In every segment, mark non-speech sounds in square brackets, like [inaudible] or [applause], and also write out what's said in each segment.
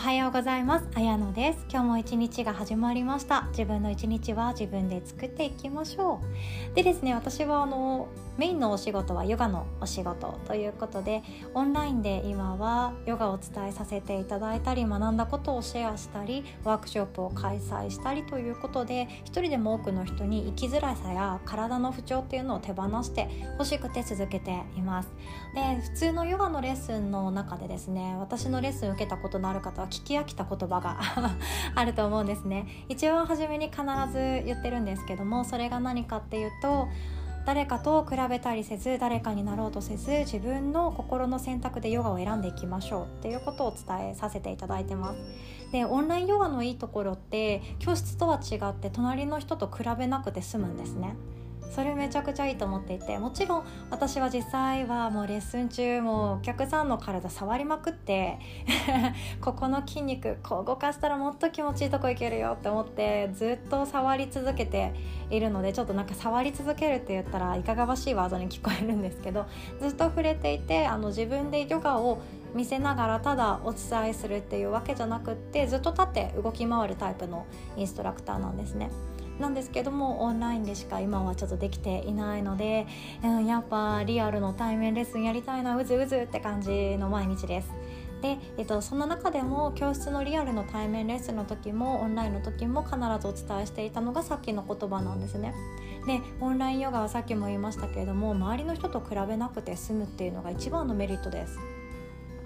はようございます。あやのです。今日も一日が始まりました。自分の一日は自分で作っていきましょう。でですね私はあのメインのお仕事はヨガのお仕事ということでオンラインで今はヨガを伝えさせていただいたり学んだことをシェアしたりワークショップを開催したりということで一人でも多くの人に生きづらさや体の不調っていうのを手放して欲しくて続けています。で普通のヨガのレッスンの中でですね私のレッスン受けたことのある方は聞き飽きた言葉が [laughs] あると思うんですね。一番初めに必ず言ってるんですけどもそれが何かっていうと誰かと比べたりせず誰かになろうとせず自分の心の選択でヨガを選んでいきましょうっていうことを伝えさせていただいてます。でオンラインヨガのいいところって教室とは違って隣の人と比べなくて済むんですね。それめちゃくちゃいいと思っていてもちろん私は実際はもうレッスン中もお客さんの体触りまくって [laughs] ここの筋肉こう動かしたらもっと気持ちいいとこいけるよって思ってずっと触り続けているのでちょっとなんか触り続けるって言ったらいかがわしいワードに聞こえるんですけどずっと触れていてあの自分でヨガを見せながらただお伝えするっていうわけじゃなくってずっと立って動き回るタイプのインストラクターなんですね。なんですけどもオンラインでしか今はちょっとできていないので、うん、やっぱリアルの対面レッスンやりたいなうずうずって感じの毎日です。で、えっと、そんな中でも教室のリアルの対面レッスンの時もオンラインの時も必ずお伝えしていたのがさっきの言葉なんですね。でオンラインヨガはさっきも言いましたけれども周りの人と比べなくて済むっていうのが一番のメリットです。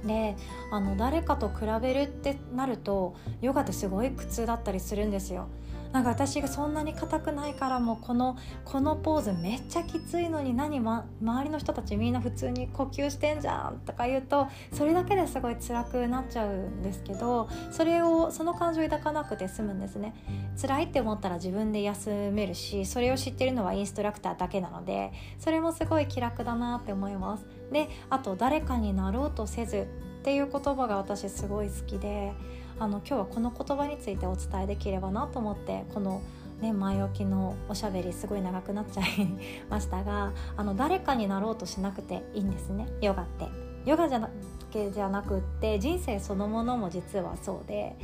であの誰かと比べるってなるとヨガってすごい苦痛だったりするんですよ。なんか私がそんなに硬くないからもうこのこのポーズめっちゃきついのに何、ま、周りの人たちみんな普通に呼吸してんじゃんとか言うとそれだけですごい辛くなっちゃうんですけどそれをその感情を抱かなくて済むんですね。辛いって思ったら自分で休めるしそれを知ってるのはインストラクターだけなのでそれもすごい気楽だなって思います。であと誰かになろうとせずっていう言葉が私すごい好きであの今日はこの言葉についてお伝えできればなと思ってこのね、前置きのおしゃべりすごい長くなっちゃいましたが [laughs] あの誰かになろうとしなくていいんですねヨガって。ヨガじゃなけじゃなくって人生そのものも実はそうで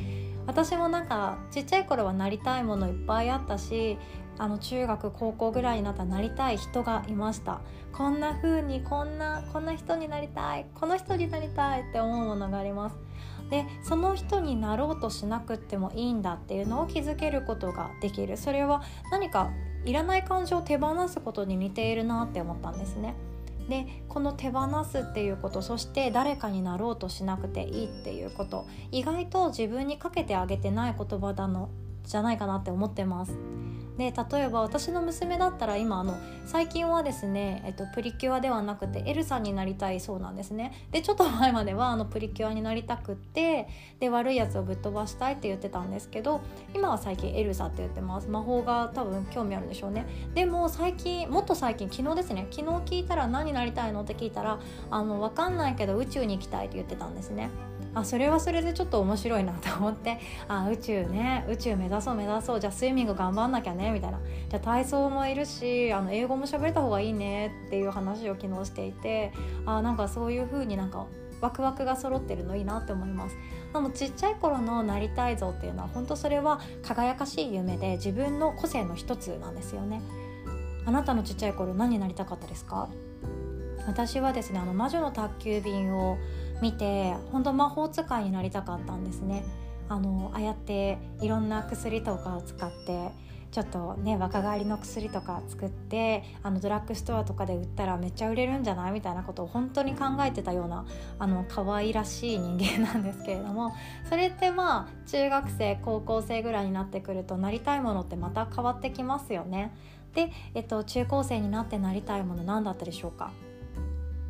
私もなんかちっちゃい頃はなりたいものいっぱいあったしあの中学高校ぐらいになったらなりたい人がいましたこんな風にこんなこんな人になりたいこの人になりたいって思うものがありますでその人になろうとしなくってもいいんだっていうのを気づけることができるそれは何かいらない感情を手放すことに似ているなって思ったんですね。でこの手放すっていうことそして誰かになろうとしなくていいっていうこと意外と自分にかけてあげてない言葉だのじゃないかなって思ってます。で例えば私の娘だったら今あの最近はですね、えっと、プリキュアではなくてエルサになりたいそうなんですね。でちょっと前まではあのプリキュアになりたくってで悪いやつをぶっ飛ばしたいって言ってたんですけど今は最近エルサって言ってます。魔法が多分興味あるんでしょうね。でも最近もっと最近昨日ですね。昨日聞いたら何になりたいのって聞いたらあの分かんないけど宇宙に行きたいって言ってたんですね。あそれはそれでちょっと面白いなと思って。あ宇宙ね。宇宙目指そう目指そう。じゃあスイミング頑張んなきゃね。みたいな。じゃあ体操もいるしあの英語も喋れた方がいいねっていう話を昨日していて。あなんかそういう風になんかワクワクが揃ってるのいいなって思います。でもちっちゃい頃のなりたい像っていうのは本当それは輝かしい夢で自分の個性の一つなんですよね。あなたのちっちゃい頃何になりたかったですか？私はですねあの魔女の宅急便を見て本当魔法使いになりたかったんですね。あのああやっていろんな薬とかを使ってちょっとね若返りの薬とか作ってあのドラッグストアとかで売ったらめっちゃ売れるんじゃない？みたいなことを本当に考えてたようなあの可愛らしい人間なんですけれどもそれってまあ中学生高校生ぐらいになってくるとなりたいものってまた変わってきますよね。で、えっと、中高生になってなりたいもの何だったでしょうか？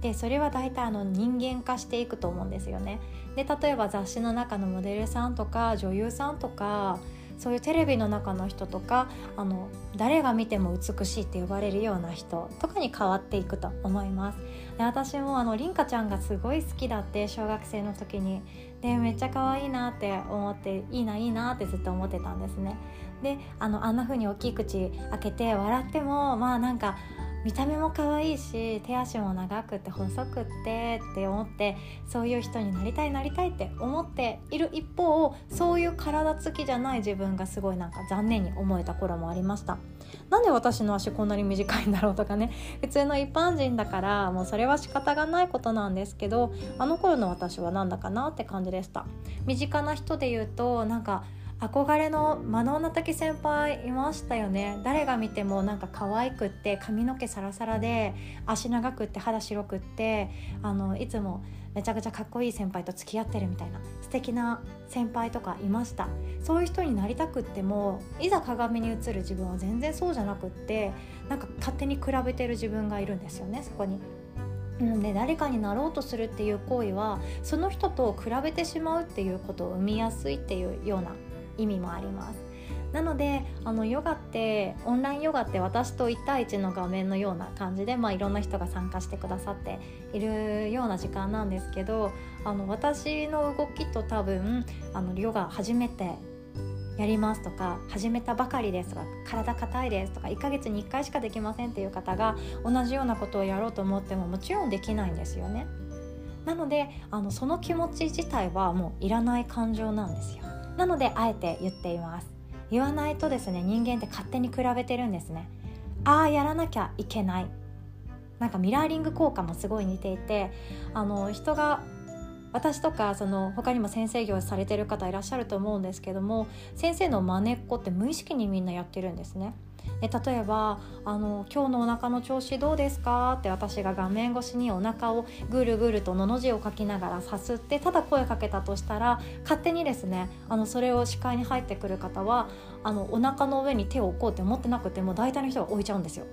でそれは大体あの人間化していくと思うんですよね。で例えば雑誌の中のモデルさんとか女優さんとかそういうテレビの中の人とかあの誰が見ても美しいって呼ばれるような人とかに変わっていくと思いますで私もあの凛花ちゃんがすごい好きだって小学生の時にでめっちゃ可愛いなって思っていいないいなってずっと思ってたんですねであのあんな風に大きい口開けて笑ってもまあなんか見た目も可愛いし手足も長くて細くってって思ってそういう人になりたいなりたいって思っている一方そういう体つきじゃない自分がすごいなんか残念に思えた頃もありました。なんで私の足こんなに短いんだろうとかね。[laughs] 普通の一般人だからもうそれは仕方がないことなんですけどあの頃の私はなんだかなって感じでした。身近な人で言うとなんか憧れのマノーナタキ先輩いましたよね誰が見てもなんか可愛くって髪の毛サラサラで足長くって肌白くってあのいつもめちゃくちゃかっこいい先輩と付き合ってるみたいな素敵な先輩とかいましたそういう人になりたくってもいざ鏡に映る自分は全然そうじゃなくってなんか勝手に比べてる自分がいるんですよねそこに。で誰かになろうとするっていう行為はその人と比べてしまうっていうことを生みやすいっていうような意味もありますなのであのヨガってオンラインヨガって私と1対1の画面のような感じで、まあ、いろんな人が参加してくださっているような時間なんですけどあの私の動きと多分あのヨガ初めてやりますとか始めたばかりですとか体硬いですとか1ヶ月に1回しかできませんっていう方が同じようなことをやろうと思ってももちろんできないんですよね。なのであのその気持ち自体はもういらない感情なんですよ。なのであえて言っています。言わないとですね人間って勝手に比べてるんですね。ああやらなきゃいけない。なんかミラーリング効果もすごい似ていてあの人が私とかその他にも先生業されてる方いらっしゃると思うんですけども先生の真似っこって無意識にみんなやってるんですね。で例えばあの「今日のお腹の調子どうですか?」って私が画面越しにお腹をぐるぐるとのの字を書きながらさすってただ声かけたとしたら勝手にですねあのそれを視界に入ってくる方はあのお腹の上に手を置こうって思ってなくても大体の人が置いちゃうんですよ。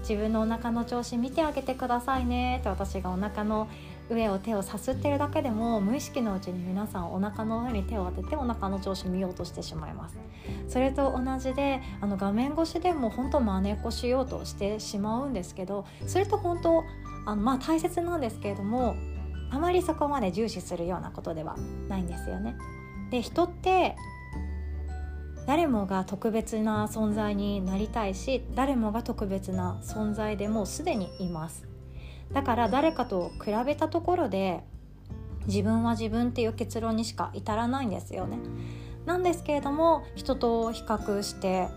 自分のお腹の調子見てあげてくださいねって私がお腹の上を手をさすってるだけでも無意識のうちに皆さんお腹の上に手を当ててお腹の調子見ようとしてしまいます。それと同じであの画面越しでも本当真似っこしようとしてしまうんですけどそれと本当あのまあ大切なんですけれどもあまりそこまで重視するようなことではないんですよね。で人って誰もが特別な存在になりたいし誰もが特別な存在でもうすでにいます。だから誰かと比べたところで自分は自分っていう結論にしか至らないんですよね。なんですけれども人と比較して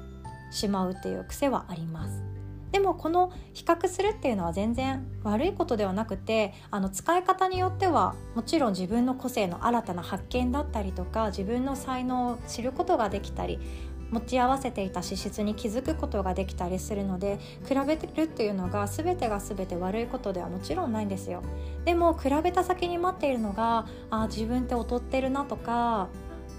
しまうっていう癖はあります。でもこの比較するっていうのは全然悪いことではなくてあの使い方によってはもちろん自分の個性の新たな発見だったりとか自分の才能を知ることができたり持ち合わせていた資質に気づくことができたりするので比べてるっていうのが全てが全て悪いことではもちろんないんですよ。でも比べた先に待っているのがあ自分って劣ってるなとか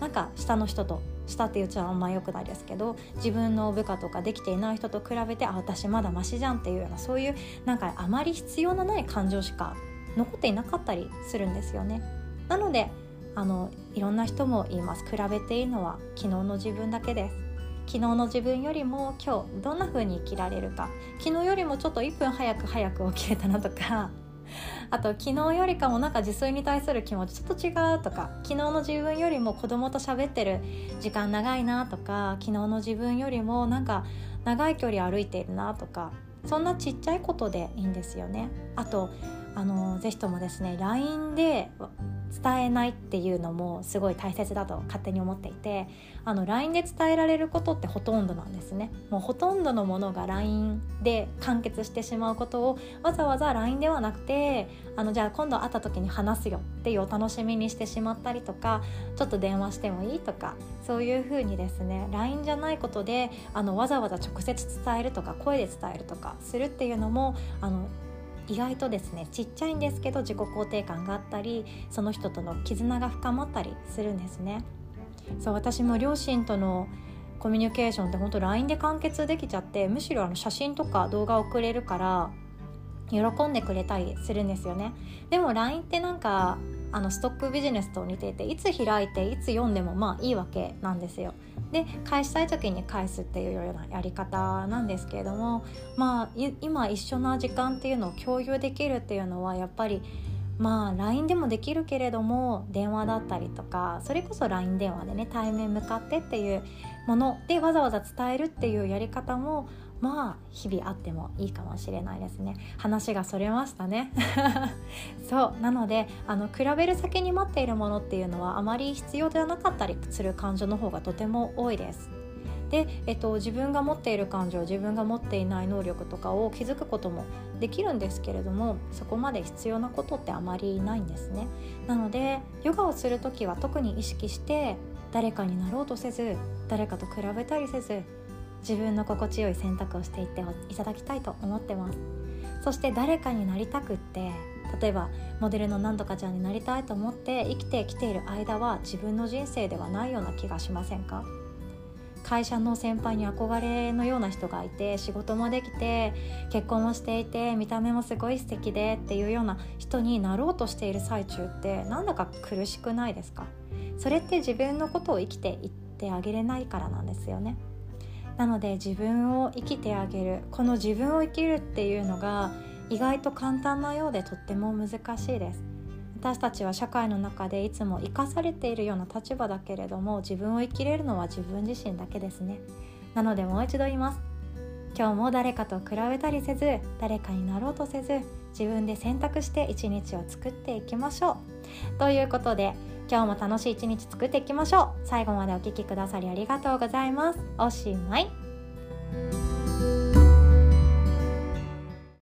なんか下の人と下って言っちゃあんま良くないですけど自分の部下とかできていない人と比べてあ私まだマシじゃんっていうようなそういうなんかあまり必要のない感情しか残っていなかったりするんですよね。なのであのいろんな人も言います。比べていいのは昨日の自分だけです。昨日の自分よりも今日どんな風に生きられるか。昨日よりもちょっと1分早く早く起きれたなとか。[laughs] あと昨日よりかもなんか自炊に対する気持ちちょっと違うとか。昨日の自分よりも子供と喋ってる時間長いなとか。昨日の自分よりもなんか長い距離歩いているなとか。そんなちっちゃいことでいいんですよね。あとあのぜひともですね LINE で伝えないっていうのもすごい大切だと勝手に思っていてあの LINE で伝えられることってほとんどなんですね。もうほとんどのものが LINE で完結してしまうことをわざわざ LINE ではなくてあのじゃあ今度会った時に話すよっていうお楽しみにしてしまったりとかちょっと電話してもいいとかそういうふうにですね LINE じゃないことであのわざわざ直接伝えるとか声で伝えるとかするっていうのもあの意外とですねちっちゃいんですけど自己肯定感があったりその人との絆が深まったりするんですね。そう私も両親とのコミュニケーションって本当 LINE で完結できちゃってむしろあの写真とか動画送れるから喜んでくれたりするんですよね。でも LINE ってなんかあのストックビジネスと似ていていつ開いていつ読んでもまあいいわけなんですよ。で返したい時に返すっていうようなやり方なんですけれどもまあ今一緒な時間っていうのを共有できるっていうのはやっぱりまあ LINE でもできるけれども電話だったりとかそれこそ LINE 電話でね対面向かってっていうものでわざわざ伝えるっていうやり方もまあ日々あってもいいかもしれないですね。話がそれましたね。[laughs] そう。なのであの比べる先に待っているものっていうのはあまり必要ではなかったりする感情の方がとても多いです。で、えっと、自分が持っている感情自分が持っていない能力とかを気づくこともできるんですけれどもそこまで必要なことってあまりないんですね。なのでヨガをする時は特に意識して誰かになろうとせず誰かと比べたりせず自分の心地よい選択をしていっていただきたいと思ってます。そして誰かになりたくって例えばモデルのなんとかちゃんになりたいと思って生きてきている間は自分の人生ではないような気がしませんか？会社の先輩に憧れのような人がいて仕事もできて結婚もしていて見た目もすごい素敵でっていうような人になろうとしている最中ってなんだか苦しくないですか？それって自分のことを生きていってあげれないからなんですよね。なので自分を生きてあげる。この自分を生きるっていうのが意外と簡単なようでとっても難しいです。私たちは社会の中でいつも生かされているような立場だけれども自分を生きれるのは自分自身だけですね。なのでもう一度言います。今日も誰かと比べたりせず誰かになろうとせず自分で選択して一日を作っていきましょう。ということで今日も楽しい一日作っていきましょう。最後までお聴きくださりありがとうございます。おしまい。